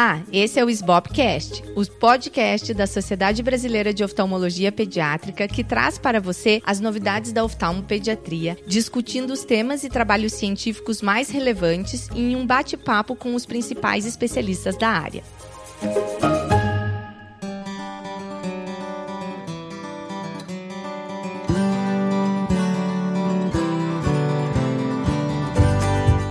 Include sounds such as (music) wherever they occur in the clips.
Olá, esse é o SBOPcast, o podcast da Sociedade Brasileira de Oftalmologia Pediátrica que traz para você as novidades da oftalmopediatria, discutindo os temas e trabalhos científicos mais relevantes em um bate-papo com os principais especialistas da área.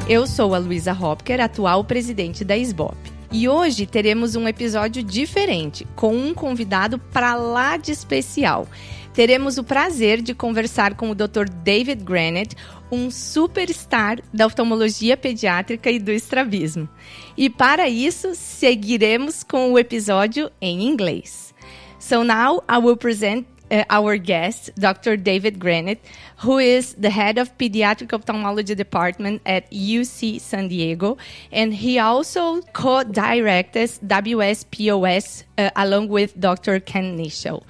Eu sou a Luísa Hopker, atual presidente da SBOP. E hoje teremos um episódio diferente, com um convidado para lá de especial. Teremos o prazer de conversar com o Dr. David Granite, um superstar da oftalmologia pediátrica e do estrabismo. E para isso, seguiremos com o episódio em inglês. So now I will present uh, our guest, Dr. David Granet, who is the head of pediatric ophthalmology department at UC San Diego, and he also co-directs WSPOS uh, along with Dr. Ken Nischal.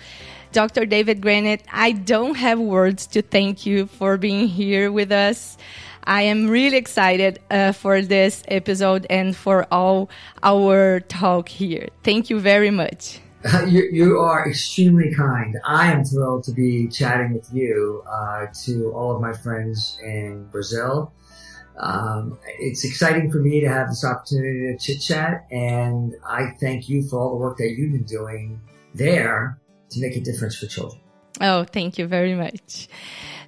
Dr. David Granet, I don't have words to thank you for being here with us. I am really excited uh, for this episode and for all our talk here. Thank you very much. (laughs) you, you are extremely kind. I am thrilled to be chatting with you, uh, to all of my friends in Brazil. Um, it's exciting for me to have this opportunity to chit chat, and I thank you for all the work that you've been doing there to make a difference for children. Oh, thank you very much.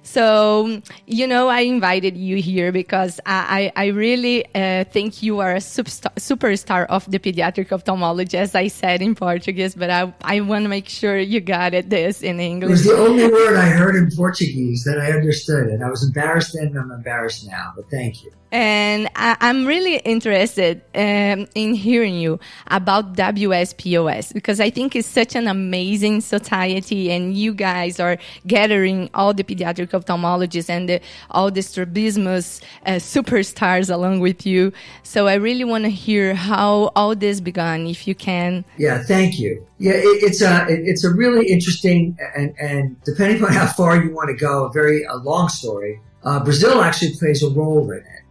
So, you know, I invited you here because I, I, I really uh, think you are a superstar, superstar of the pediatric ophthalmology, as I said in Portuguese, but I, I want to make sure you got it this in English. It was the only word I heard in Portuguese that I understood, and I was embarrassed then and I'm embarrassed now, but thank you. And I, am really interested um, in hearing you about WSPOS because I think it's such an amazing society, and you guys are gathering all the pediatric ophthalmologists and the, all the strabismus uh, superstars along with you. So I really want to hear how all this began, if you can. Yeah, thank you. Yeah, it, it's a it's a really interesting and and depending on how far you want to go, a very a long story. Uh, Brazil actually plays a role in it.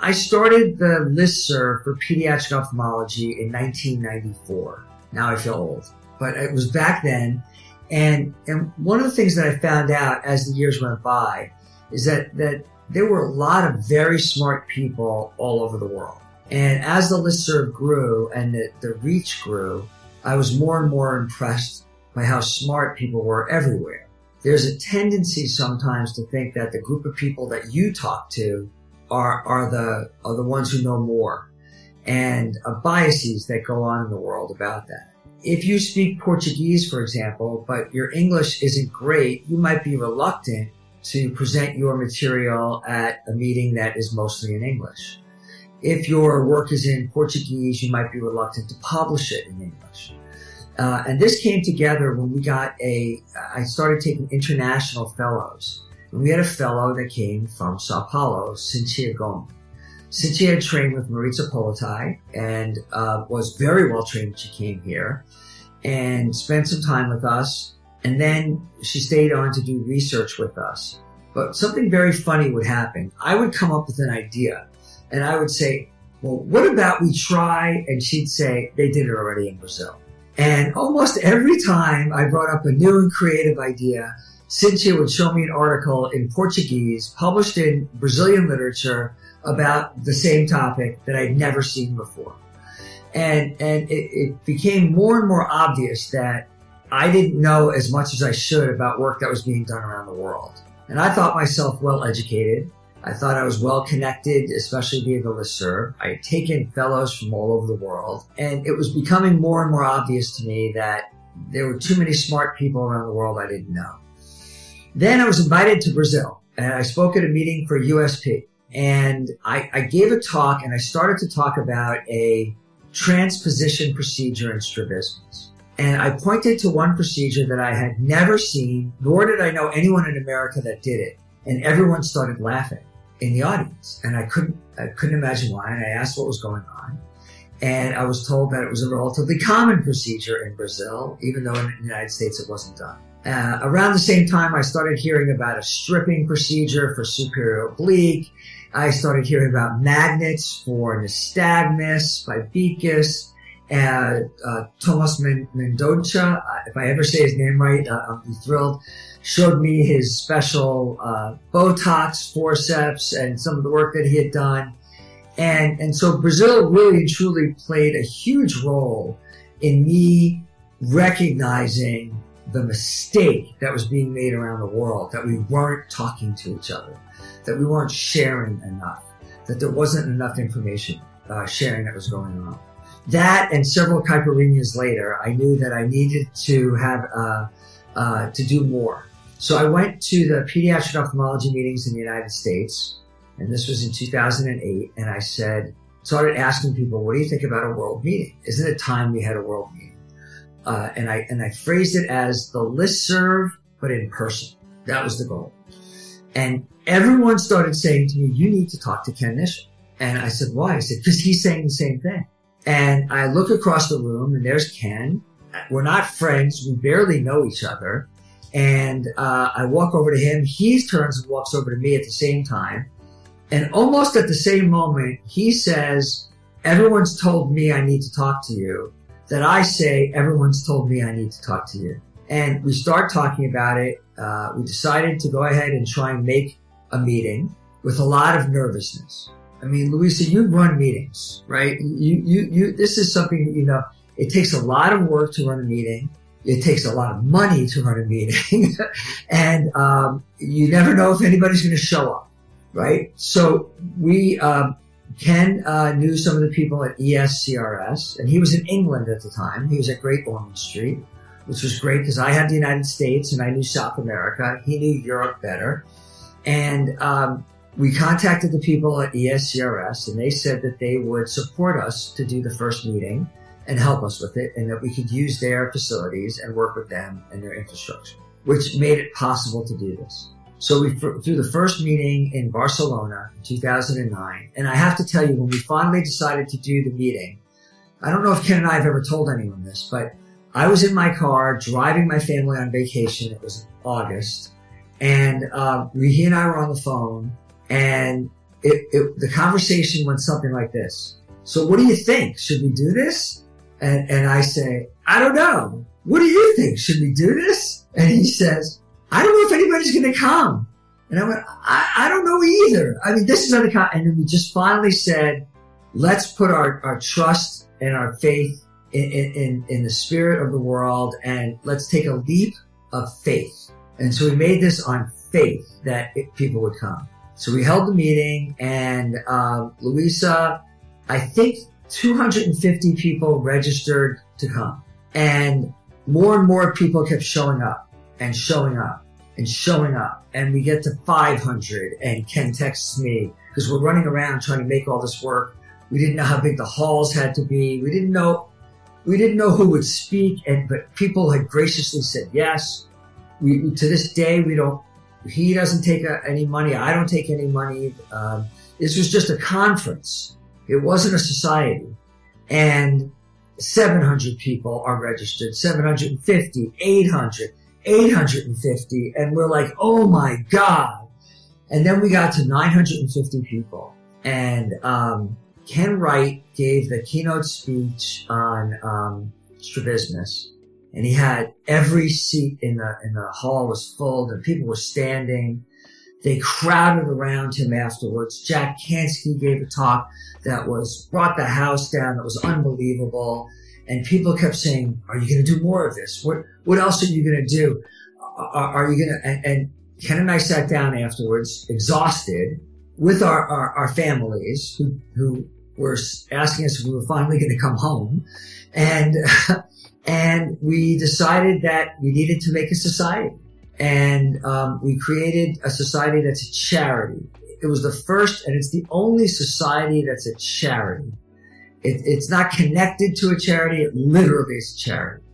I started the listserv for pediatric ophthalmology in 1994. Now I feel old, but it was back then. And, and one of the things that I found out as the years went by is that, that there were a lot of very smart people all over the world. And as the listserv grew and the, the reach grew, I was more and more impressed by how smart people were everywhere. There's a tendency sometimes to think that the group of people that you talk to are are the are the ones who know more, and uh, biases that go on in the world about that. If you speak Portuguese, for example, but your English isn't great, you might be reluctant to present your material at a meeting that is mostly in English. If your work is in Portuguese, you might be reluctant to publish it in English. Uh, and this came together when we got a, I started taking international fellows we had a fellow that came from Sao Paulo, Cynthia Gomes. Cynthia had trained with Maritza Polati and uh, was very well trained she came here and spent some time with us. And then she stayed on to do research with us. But something very funny would happen. I would come up with an idea and I would say, well, what about we try? And she'd say, they did it already in Brazil. And almost every time I brought up a new and creative idea, Cynthia would show me an article in Portuguese published in Brazilian literature about the same topic that I'd never seen before. And, and it, it became more and more obvious that I didn't know as much as I should about work that was being done around the world. And I thought myself well educated. I thought I was well connected, especially via the listserv. I had taken fellows from all over the world. And it was becoming more and more obvious to me that there were too many smart people around the world I didn't know. Then I was invited to Brazil and I spoke at a meeting for USP and I, I gave a talk and I started to talk about a transposition procedure in strabismus. And I pointed to one procedure that I had never seen, nor did I know anyone in America that did it. And everyone started laughing in the audience. And I couldn't, I couldn't imagine why. And I asked what was going on. And I was told that it was a relatively common procedure in Brazil, even though in the United States it wasn't done. Uh, around the same time, I started hearing about a stripping procedure for superior oblique. I started hearing about magnets for nystagmus, bibecus, uh, uh, Thomas Mendoza, uh, if I ever say his name right, uh, I'll be thrilled, showed me his special uh, Botox forceps and some of the work that he had done. And, and so Brazil really and truly played a huge role in me recognizing the mistake that was being made around the world, that we weren't talking to each other, that we weren't sharing enough, that there wasn't enough information uh, sharing that was going on. That and several caipirinhas later, I knew that I needed to have uh, uh, to do more. So I went to the pediatric ophthalmology meetings in the United States, and this was in 2008. And I said, started asking people, "What do you think about a world meeting? Isn't it time we had a world meeting?" Uh, and I and I phrased it as the list serve, but in person. That was the goal. And everyone started saying to me, "You need to talk to Ken Nischal." And I said, "Why?" I said, "Because he's saying the same thing." And I look across the room, and there's Ken. We're not friends. We barely know each other. And uh, I walk over to him. He turns and walks over to me at the same time. And almost at the same moment, he says, Everyone's told me I need to talk to you that I say, everyone's told me I need to talk to you. And we start talking about it. Uh, we decided to go ahead and try and make a meeting with a lot of nervousness. I mean, Louisa, you run meetings, right? You, you, you, this is something that, you know, it takes a lot of work to run a meeting. It takes a lot of money to run a meeting. (laughs) and, um, you never know if anybody's going to show up, right? So we, um, Ken uh, knew some of the people at ESCRS, and he was in England at the time. He was at Great Ormond Street, which was great because I had the United States and I knew South America. He knew Europe better. And um, we contacted the people at ESCRS, and they said that they would support us to do the first meeting and help us with it, and that we could use their facilities and work with them and their infrastructure, which made it possible to do this. So we through the first meeting in Barcelona in 2009, and I have to tell you, when we finally decided to do the meeting, I don't know if Ken and I have ever told anyone this, but I was in my car driving my family on vacation. It was August, and uh, he and I were on the phone, and it, it, the conversation went something like this. So what do you think? Should we do this? And, and I say, I don't know. What do you think? Should we do this? And he says, I don't know if anybody's going to come. And I went, I, I don't know either. I mean, this is the, and then we just finally said, let's put our, our trust and our faith in, in, in the spirit of the world and let's take a leap of faith. And so we made this on faith that it, people would come. So we held the meeting and, um, Louisa, I think 250 people registered to come and more and more people kept showing up and showing up and showing up and we get to 500 and Ken texts me because we're running around trying to make all this work. We didn't know how big the halls had to be. We didn't know, we didn't know who would speak and, but people had graciously said yes. We, to this day, we don't, he doesn't take a, any money. I don't take any money. Um, this was just a conference. It wasn't a society. And 700 people are registered, 750, 800. 850 and we're like, oh my God. And then we got to 950 people and, um, Ken Wright gave the keynote speech on, um, strabismus and he had every seat in the, in the hall was full and people were standing. They crowded around him afterwards. Jack Kanski gave a talk that was brought the house down. That was unbelievable. And people kept saying, are you going to do more of this? What, what else are you going to do? Are, are you going to, and, Ken and I sat down afterwards, exhausted with our, our, our families who, who were asking us if we were finally going to come home. And, (laughs) and we decided that we needed to make a society. And, um, we created a society that's a charity. It was the first and it's the only society that's a charity. It, it's not connected to a charity. It literally is a charity.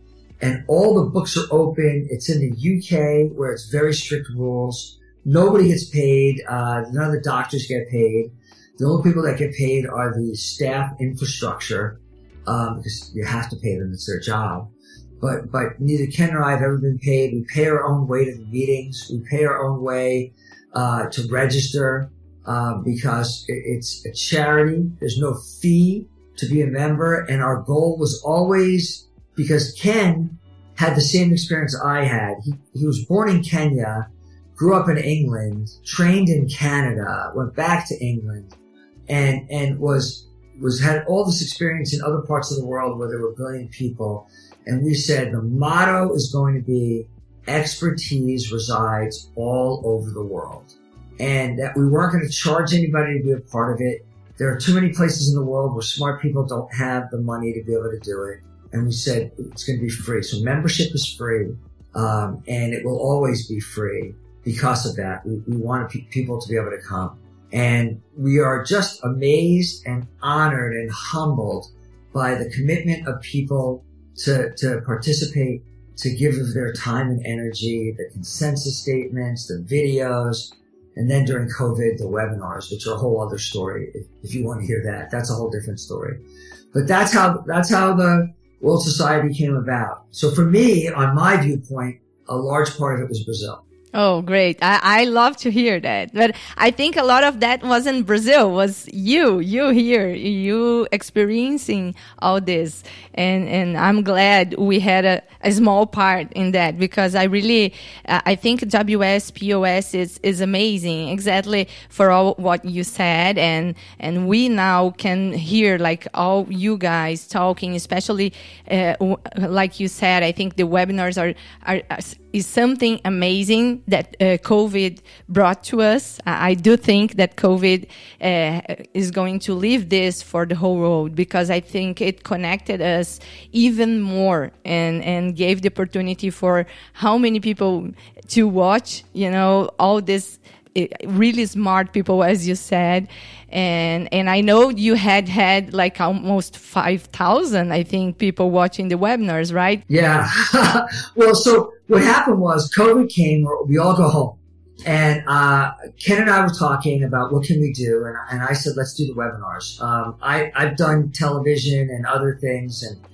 And all the books are open. It's in the UK where it's very strict rules. Nobody gets paid. Uh, none of the doctors get paid. The only people that get paid are the staff infrastructure, um, because you have to pay them. It's their job. But, but neither Ken or I have ever been paid. We pay our own way to the meetings. We pay our own way, uh, to register, uh, because it, it's a charity. There's no fee to be a member. And our goal was always because Ken had the same experience I had. He, he was born in Kenya, grew up in England, trained in Canada, went back to England and, and was, was had all this experience in other parts of the world where there were a billion people. And we said the motto is going to be expertise resides all over the world and that we weren't going to charge anybody to be a part of it. There are too many places in the world where smart people don't have the money to be able to do it. And we said it's going to be free. So membership is free. Um, and it will always be free because of that. We, we want people to be able to come. And we are just amazed and honored and humbled by the commitment of people to, to participate, to give of their time and energy, the consensus statements, the videos, and then during COVID, the webinars, which are a whole other story. If, if you want to hear that, that's a whole different story. But that's how, that's how the World Society came about. So for me, on my viewpoint, a large part of it was Brazil. Oh, great. I, I love to hear that. But I think a lot of that was in Brazil, was you, you here, you experiencing all this. And, and I'm glad we had a, a small part in that because I really, uh, I think WSPOS is, is amazing exactly for all what you said. And, and we now can hear like all you guys talking, especially, uh, like you said, I think the webinars are, are, are is something amazing that uh, COVID brought to us. I do think that COVID uh, is going to leave this for the whole world because I think it connected us even more and, and gave the opportunity for how many people to watch, you know, all this really smart people, as you said. And, and I know you had had like almost 5,000, I think, people watching the webinars, right? Yeah. (laughs) well, so what happened was COVID came, we all go home. And uh, Ken and I were talking about what can we do, and, and I said, let's do the webinars. Um, I, I've done television and other things, and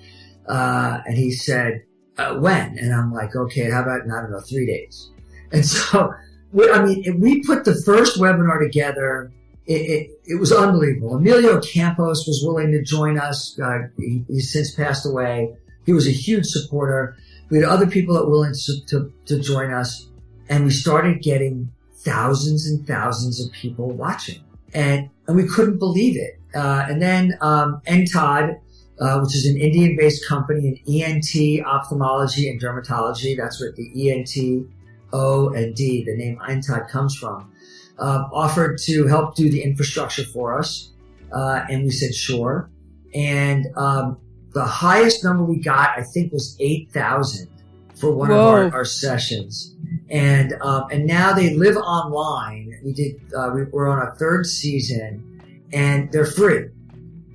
uh, and he said, uh, when? And I'm like, okay, how about, don't know, three days. And (laughs) so, we, I mean, we put the first webinar together. It, it, it, was unbelievable. Emilio Campos was willing to join us. Uh, he, he's since passed away. He was a huge supporter. We had other people that were willing to, to, to join us and we started getting thousands and thousands of people watching and, and we couldn't believe it. Uh, and then, um, Entod, uh, which is an Indian based company in ENT ophthalmology and dermatology. That's what the ENT O and D, the name Entod comes from, uh, offered to help do the infrastructure for us. Uh, and we said, sure. And, um, the highest number we got, I think, was 8,000 for one Whoa. of our, our, sessions. And, um, and now they live online. We did, uh, we, we're on a third season and they're free.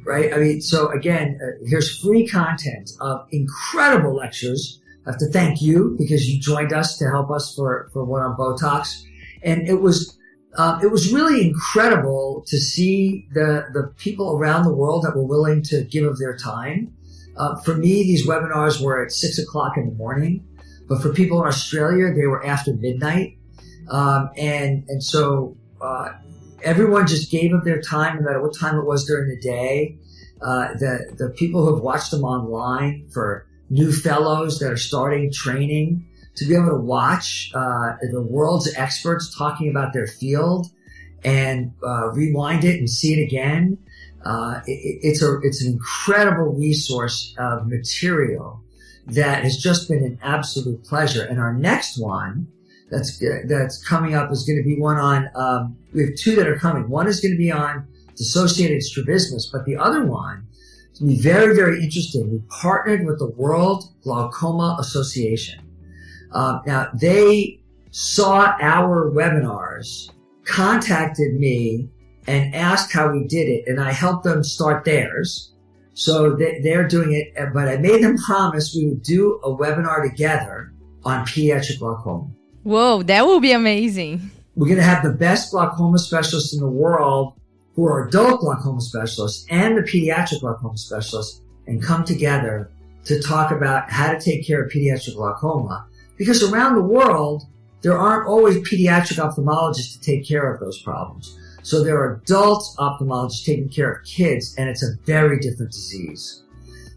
Right? I mean, so again, uh, here's free content of incredible lectures. I have to thank you because you joined us to help us for, for one on Botox. And it was, um, it was really incredible to see the, the people around the world that were willing to give of their time uh, for me, these webinars were at six o'clock in the morning, but for people in Australia, they were after midnight. Um, and, and so, uh, everyone just gave up their time, no matter what time it was during the day. Uh, the, the people who have watched them online for new fellows that are starting training to be able to watch, uh, the world's experts talking about their field and, uh, rewind it and see it again uh, it, it's a it's an incredible resource of material that has just been an absolute pleasure. And our next one that's that's coming up is going to be one on. Um, we have two that are coming. One is going to be on dissociated strabismus, but the other one very very interesting. We partnered with the World Glaucoma Association. Um, now they saw our webinars, contacted me and asked how we did it, and I helped them start theirs. So they're doing it, but I made them promise we would do a webinar together on pediatric glaucoma. Whoa, that will be amazing. We're going to have the best glaucoma specialists in the world who are adult glaucoma specialists and the pediatric glaucoma specialists and come together to talk about how to take care of pediatric glaucoma. Because around the world, there aren't always pediatric ophthalmologists to take care of those problems. So there are adult ophthalmologists taking care of kids, and it's a very different disease.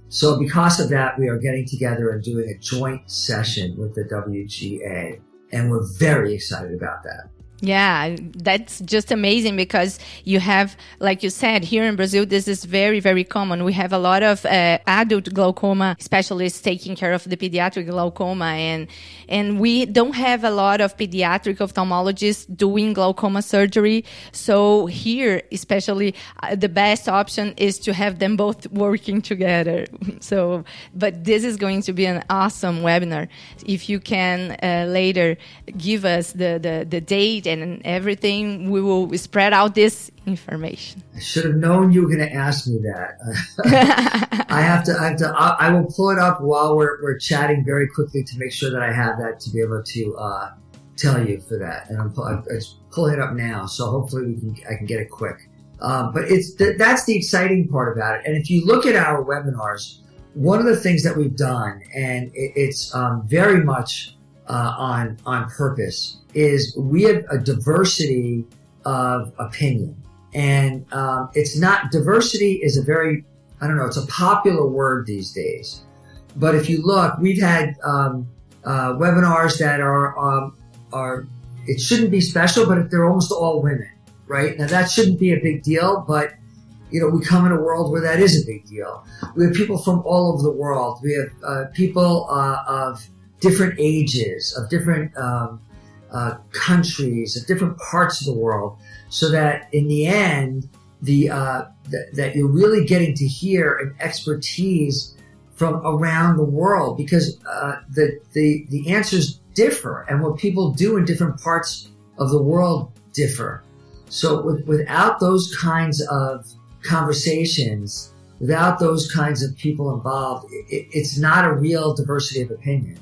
So because of that, we are getting together and doing a joint session with the WGA, and we're very excited about that. Yeah, that's just amazing because you have, like you said, here in Brazil, this is very, very common. We have a lot of uh, adult glaucoma specialists taking care of the pediatric glaucoma, and and we don't have a lot of pediatric ophthalmologists doing glaucoma surgery. So here, especially, uh, the best option is to have them both (laughs) working together. (laughs) So, but this is going to be an awesome webinar. If you can uh, later give us the the, the date and everything, we will spread out this information. I should have known you were going to ask me that. (laughs) I have to, I have to, I, I, will pull it up while we're, we're chatting very quickly to make sure that I have that to be able to, uh, tell you for that. And I'm, I'm pulling it up now. So hopefully we can, I can get it quick. Um, but it's, th- that's the exciting part about it. And if you look at our webinars, one of the things that we've done, and it, it's um, very much uh, on on purpose, is we have a diversity of opinion. And um, it's not, diversity is a very, I don't know, it's a popular word these days. But if you look, we've had um, uh, webinars that are, um, are, it shouldn't be special, but they're almost all women, right? Now that shouldn't be a big deal, but you know, we come in a world where that is a big deal. We have people from all over the world. We have uh, people uh, of different ages, of different um, uh, countries, different parts of the world, so that in the end, the uh, th- that you're really getting to hear an expertise from around the world because uh, the the the answers differ, and what people do in different parts of the world differ. So with, without those kinds of conversations, without those kinds of people involved, it, it's not a real diversity of opinion.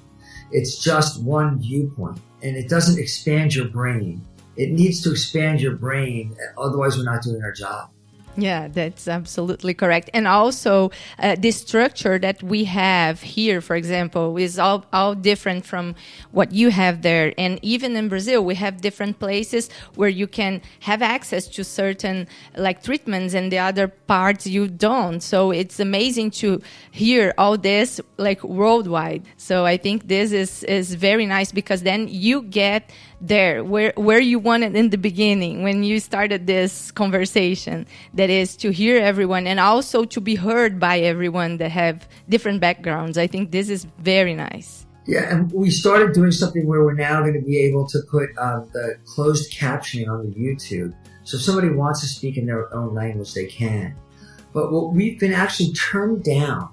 It's just one viewpoint and it doesn't expand your brain. It needs to expand your brain. Otherwise, we're not doing our job. Yeah, that's absolutely correct. And also, uh, the structure that we have here, for example, is all, all different from what you have there. And even in Brazil, we have different places where you can have access to certain like treatments and the other parts you don't. So it's amazing to hear all this like worldwide. So I think this is, is very nice because then you get there where where you wanted in the beginning when you started this conversation that is to hear everyone and also to be heard by everyone that have different backgrounds. I think this is very nice. Yeah and we started doing something where we're now going to be able to put um, the closed captioning on the youtube. So if somebody wants to speak in their own language they can. But what we've been actually turned down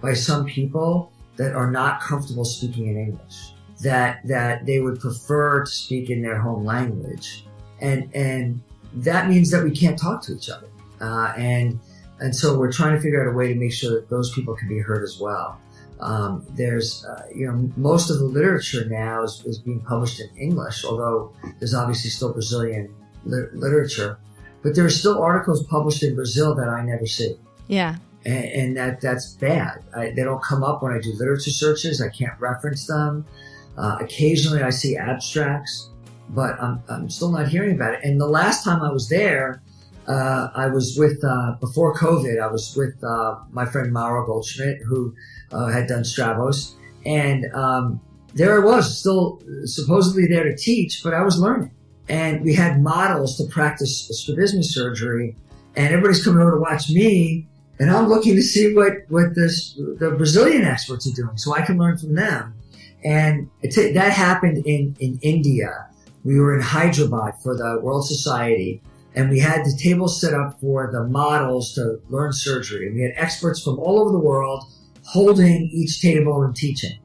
by some people that are not comfortable speaking in english that that they would prefer to speak in their home language, and and that means that we can't talk to each other, uh, and and so we're trying to figure out a way to make sure that those people can be heard as well. Um, there's, uh, you know, most of the literature now is, is, being published in English, although there's obviously still Brazilian li- literature, but there are still articles published in Brazil that I never see. Yeah. And, and that that's bad. I, they don't come up when I do literature searches. I can't reference them. Uh, occasionally I see abstracts, but I'm, I'm still not hearing about it. And the last time I was there, uh, I was with, uh, before COVID, I was with uh, my friend Mauro Goldchmit, who uh, had done Stravos. And um, there I was, still supposedly there to teach, but I was learning. And we had models to practice strabismus surgery, and everybody's coming over to watch me. And I'm looking to see what, what this, the Brazilian experts are doing so I can learn from them. And that happened in, in India. We were in Hyderabad for the World Society and we had the table set up for the models to learn surgery. And we had experts from all over the world holding each table and teaching.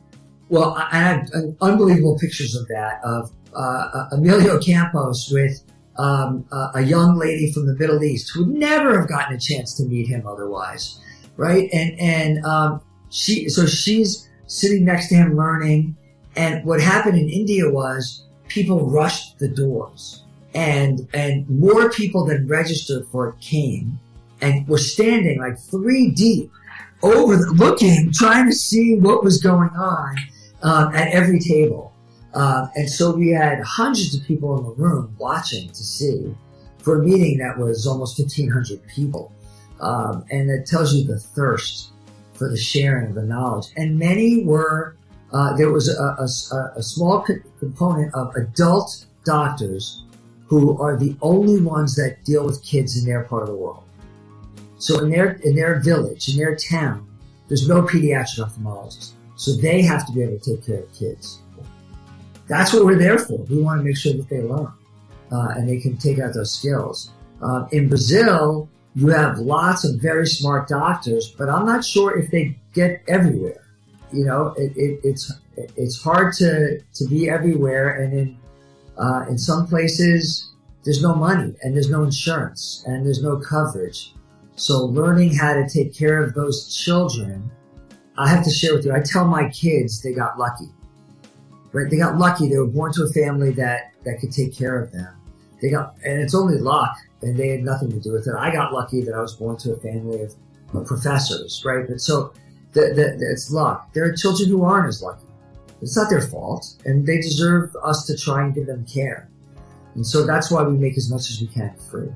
Well, I had unbelievable pictures of that, of uh, uh Emilio Campos with um, a young lady from the Middle East who would never have gotten a chance to meet him otherwise, right? And and um, she, so she's sitting next to him learning. And what happened in India was people rushed the doors and, and more people than registered for it came and were standing like three deep over the, looking, (laughs) trying to see what was going on um, at every table. Uh, and so we had hundreds of people in the room watching to see for a meeting that was almost 1,500 people. Um, and it tells you the thirst for the sharing of the knowledge. And many were, uh, there was a, a, a small component of adult doctors who are the only ones that deal with kids in their part of the world. So in their, in their village, in their town, there's no pediatric ophthalmologist. So they have to be able to take care of kids. That's what we're there for. We want to make sure that they learn uh, and they can take out those skills. Uh, in Brazil, you have lots of very smart doctors, but I'm not sure if they get everywhere. You know, it, it, it's it's hard to to be everywhere, and in uh, in some places there's no money and there's no insurance and there's no coverage. So learning how to take care of those children, I have to share with you. I tell my kids they got lucky. Right? They got lucky. They were born to a family that that could take care of them. They got, and it's only luck, and they had nothing to do with it. I got lucky that I was born to a family of, of professors, right? But so the, the, the, it's luck. There are children who aren't as lucky. It's not their fault, and they deserve us to try and give them care. And so that's why we make as much as we can free.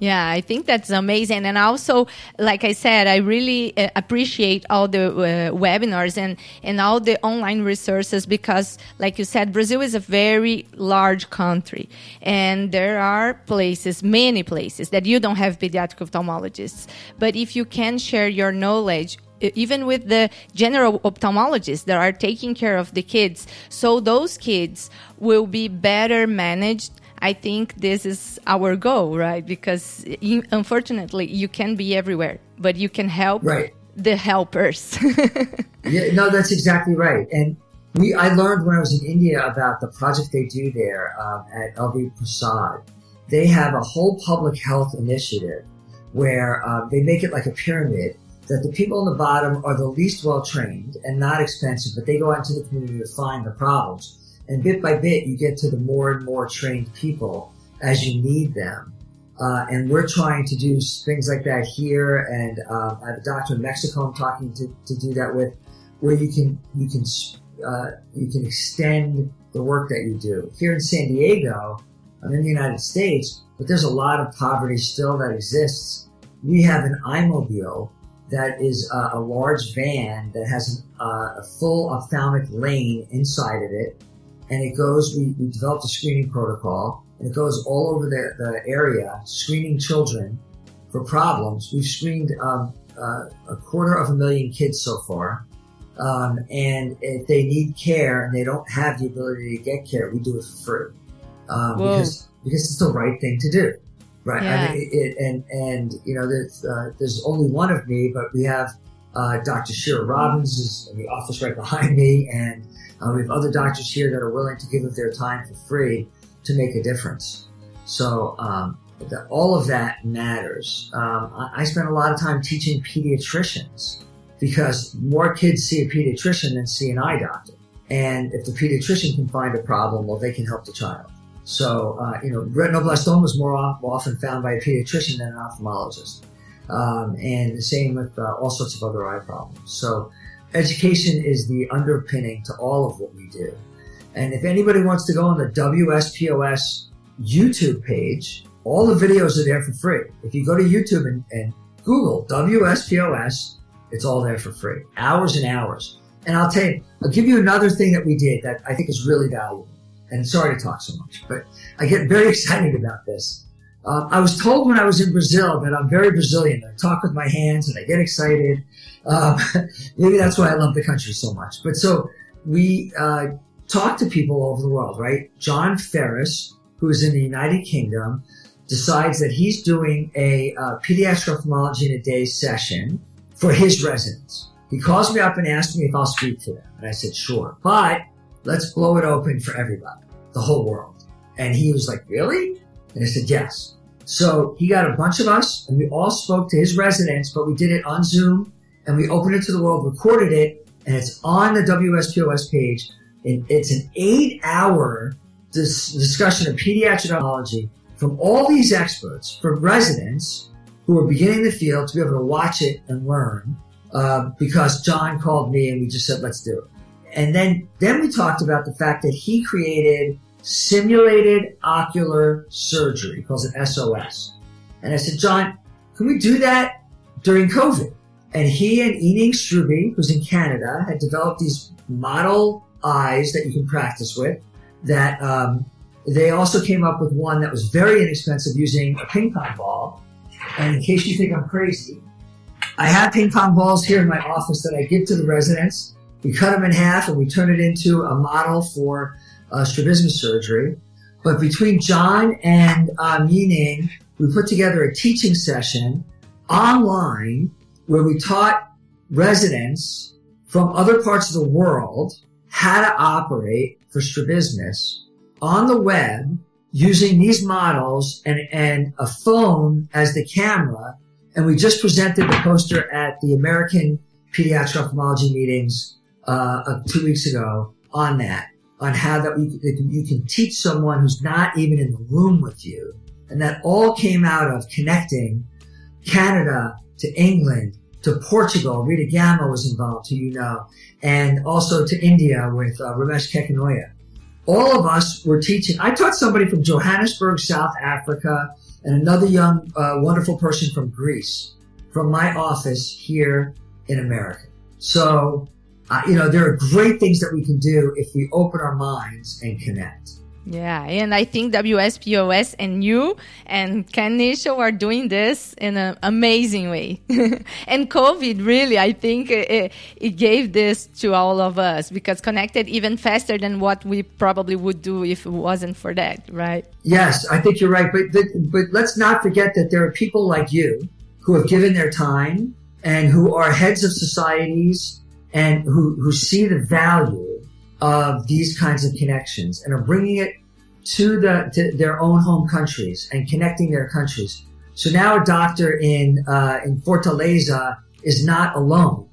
Yeah, I think that's amazing. And also, like I said, I really uh, appreciate all the uh, webinars and, and all the online resources because, like you said, Brazil is a very large country. And there are places, many places, that you don't have pediatric ophthalmologists. But if you can share your knowledge even with the general ophthalmologists that are taking care of the kids. So those kids will be better managed I think this is our goal, right? Because you, unfortunately, you can be everywhere, but you can help right. the helpers. (laughs) yeah, no, that's exactly right. And we, I learned when I was in India about the project they do there um, at LV Prasad. They have a whole public health initiative where um, they make it like a pyramid that the people on the bottom are the least well trained and not expensive, but they go out into the community to find the problems. And bit by bit, you get to the more and more trained people as you need them. Uh, and we're trying to do things like that here. And uh, I have a doctor in Mexico I'm talking to, to do that with, where you can you can uh, you can extend the work that you do. Here in San Diego, I'm in the United States, but there's a lot of poverty still that exists. We have an EyeMobile that is a, a large van that has uh, a full ophthalmic lane inside of it and it goes, we, we developed a screening protocol, and it goes all over the, the area, screening children for problems. We've screened um, uh, a quarter of a million kids so far. Um, and if they need care and they don't have the ability to get care, we do it for free. Um, because, because it's the right thing to do. Right. Yeah. I mean, it, it, and, and, you know, there's, uh, there's only one of me, but we have, uh, Dr. Shira Robbins is in the office right behind me and, uh, we have other doctors here that are willing to give up their time for free to make a difference. So um, the, all of that matters. Um, I, I spend a lot of time teaching pediatricians because more kids see a pediatrician than see an eye doctor. And if the pediatrician can find a problem, well, they can help the child. So, uh, you know, retinoblastoma is more often found by a pediatrician than an ophthalmologist. Um, and the same with uh, all sorts of other eye problems. So, education is the underpinning to all of what we do. And if anybody wants to go on the WSPOS YouTube page, all the videos are there for free. If you go to YouTube and, and Google WSPOS, it's all there for free. Hours and hours. And I'll tell you, I'll give you another thing that we did that I think is really valuable. And sorry to talk so much, but I get very (laughs) excited about this. Uh, I was told when I was in Brazil that I'm very Brazilian. I talk with my hands and I get excited. Um, (laughs) maybe that's why I love the country so much. But so we uh, talk to people all over the world, right? John Ferris, who is in the United Kingdom, decides that he's doing a uh, pediatric ophthalmology in a day session for his residents. He calls me up and asks me if I'll speak to them. And I said, sure. But let's blow it open for everybody, the whole world. And he was like, really? And I said, yes. So he got a bunch of us and we all spoke to his residents, but we did it on Zoom and we opened it to the world, recorded it, and it's on the WSPOS page. And it's an eight hour dis- discussion of pediatric oncology from all these experts, from residents who are beginning the field to be able to watch it and learn. Uh, because John called me and we just said, let's do it. And then, then we talked about the fact that he created simulated ocular surgery. He calls it SOS. And I said, John, can we do that during COVID? And he and Ening Struby, who's in Canada, had developed these model eyes that you can practice with that um, they also came up with one that was very inexpensive using a ping pong ball. And in case you think I'm crazy, I have ping pong balls here in my office that I give to the residents. We cut them in half and we turn it into a model for uh, strabismus surgery. But between John and uh, Meaning, we put together a teaching session online where we taught residents from other parts of the world how to operate for strabismus on the web using these models and, and a phone as the camera. And we just presented the poster at the American Pediatric Ophthalmology meetings uh, two weeks ago on that, on how that we, you can teach someone who's not even in the room with you. And that all came out of connecting Canada to England to Portugal. Rita Gama was involved, who you know, and also to India with uh, Ramesh Kekunnaya. All of us were teaching. I taught somebody from Johannesburg, South Africa, and another young, uh, wonderful person from Greece from my office here in America. So, uh, you know, there are great things that we can do if we open our minds and connect. Yeah, and I think WSPOS and you and Ken Nischal are doing this in an amazing way. (laughs) and COVID really, I think it, it, gave this to all of us because connected even faster than what we probably would do if it wasn't for that, right? Yes, I think you're right. But, but, but let's not forget that there are people like you who have given their time and who are heads of societies and who, who see the value of these kinds of connections and are bringing it to the to their own home countries and connecting their countries. So now a doctor in uh, in Fortaleza is not alone.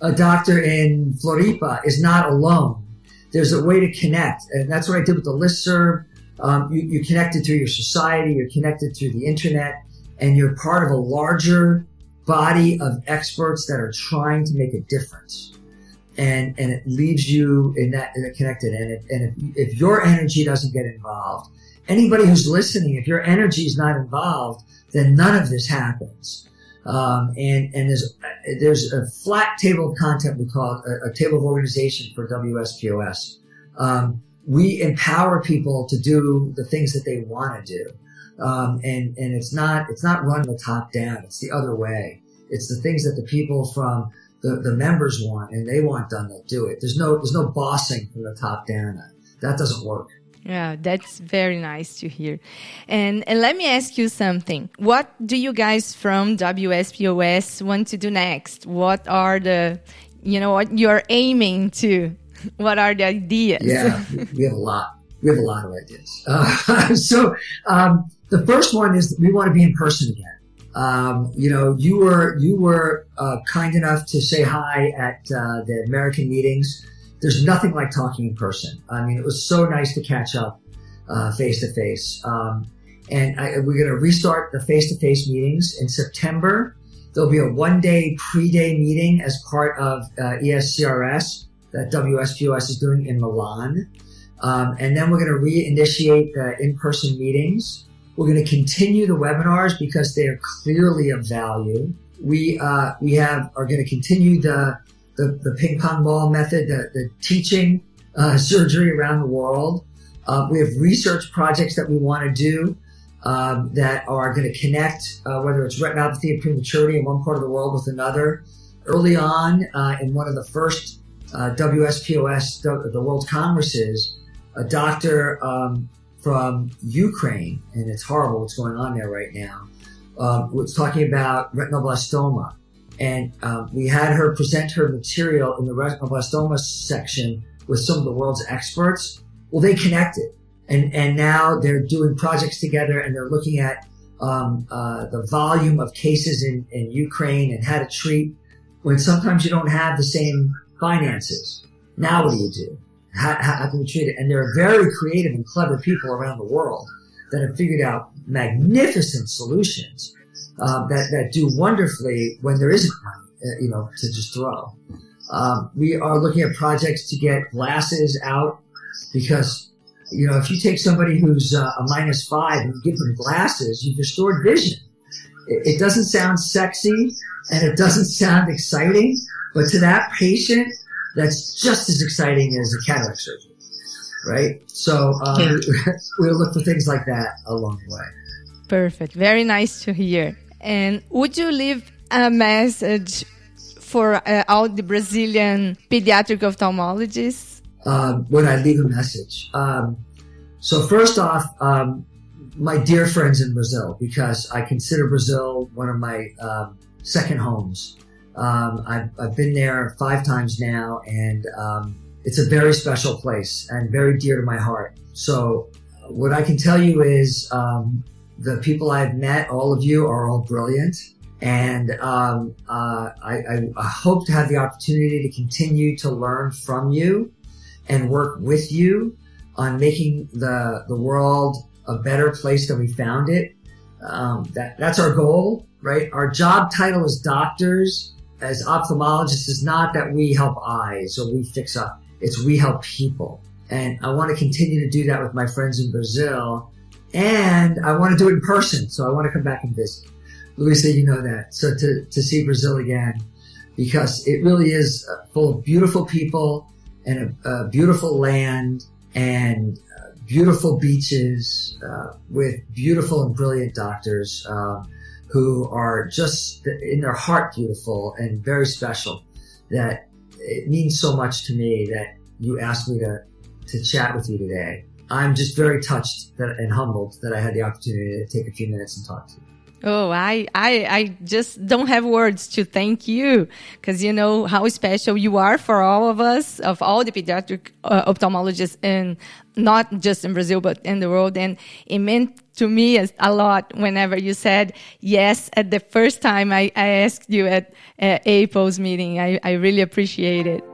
A doctor in Floripa is not alone. There's a way to connect, and that's what I did with the listserv. Um, you, you connected through your society, you're connected through the internet, and you're part of a larger body of experts that are trying to make a difference and and it leaves you in that, in connected. And if, and if, if your energy doesn't get involved, anybody who's listening, if your energy is not involved, then none of this happens. Um, and and there's there's a flat table of content we call it a, a table of organization for WSPOS. Um, we empower people to do the things that they want to do, um, and and it's not it's not run the top down. It's the other way. It's the things that the people from the, the members want and they want done, they'll do it. There's no, there's no bossing from the top down. That doesn't work. Yeah, that's very nice to hear. And, and let me ask you something. What do you guys from WSPOS want to do next? What are the, you know, what you're aiming to? (laughs) What are the ideas? Yeah, we have a lot. We have a lot of ideas. Uh, (laughs) so, um, the first one is we want to be in person again. Um, you know, you were you were uh, kind enough to say hi at uh, the American meetings. There's nothing like talking in person. I mean, it was so nice to catch up face to face. And I, we're going to restart the face to face meetings in September. There'll be a one day pre day meeting as part of uh, ESCRS that WSPOS is doing in Milan. Um, and then we're going to reinitiate the in person meetings. We're going to continue the webinars because they are clearly of value. We uh, we have are going to continue the, the, the ping pong ball method, the, the teaching uh, (laughs) surgery around the world. Uh, we have research projects that we want to do um, that are going to connect, uh, whether it's retinopathy and prematurity in one part of the world with another. Early on, uh, in one of the first uh, WSPOS, the, the World Congresses, a doctor um, from Ukraine, and it's horrible what's going on there right now. Um, was talking about retinoblastoma, and um, we had her present her material in the retinoblastoma section with some of the world's experts. Well, they connected, and and now they're doing projects together, and they're looking at um, uh, the volume of cases in, in Ukraine and how to treat when sometimes you don't have the same finances. Now, what do you do? How, how, can we treat it? And there are very creative and clever people around the world that have figured out magnificent solutions uh, that that do wonderfully when there isn't money, uh, you know, to just throw. Um, we are looking at projects to get glasses out because You know, if you take somebody who's uh, a minus five and give them glasses, you've restored vision. It, it doesn't sound sexy and it doesn't sound exciting, but to that patient, that's just as exciting as a cataract surgery, right? So um, yeah. (laughs) we'll look for things like that along the way. Perfect. Very nice to hear. And would you leave a message for uh, all the Brazilian pediatric ophthalmologists? Um, would I leave a message? Um, so first off, um, my dear friends in Brazil, because I consider Brazil one of my um, second homes. Um, I've, I've, been there five times now, and um, it's a very special place and very dear to my heart. So, what I can tell you is um, the people I've met, all of you, are all brilliant. And um, uh, I, I hope to have the opportunity to continue to learn from you and work with you on making the the world a better place than we found it. Um, that that's our goal, right? Our job title is doctors, as ophthalmologists, is not that we help eyes or we fix up. It's we help people, and I want to continue to do that with my friends in Brazil, and I want to do it in person. So I want to come back and visit. Luisa, you know that. So to to see Brazil again, because it really is full of beautiful people and a, a beautiful land and uh, beautiful beaches uh, with beautiful and brilliant doctors uh, who are just in their heart beautiful and very special. That it means so much to me that you asked me to to chat with you today. I'm just very touched that, and humbled that I had the opportunity to take a few minutes and talk to you. Oh, I, I, I just don't have words to thank you because you know how special you are for all of us, of all the pediatric uh, ophthalmologists, and not just in Brazil but in the world. And it meant to me a lot whenever you said yes at the first time I, I asked you at uh, APOS meeting. I, I really appreciate it.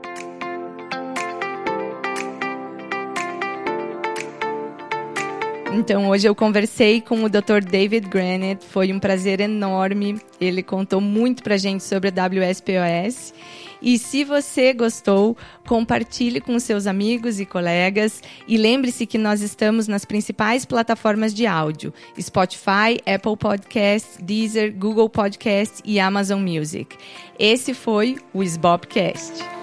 Então, hoje eu conversei com o Dr. David Granite, foi um prazer enorme. Ele contou muito pra gente sobre a WSPOS. E se você gostou, compartilhe com seus amigos e colegas. E lembre-se que nós estamos nas principais plataformas de áudio: Spotify, Apple Podcasts, Deezer, Google Podcasts e Amazon Music. Esse foi o SBOPcast.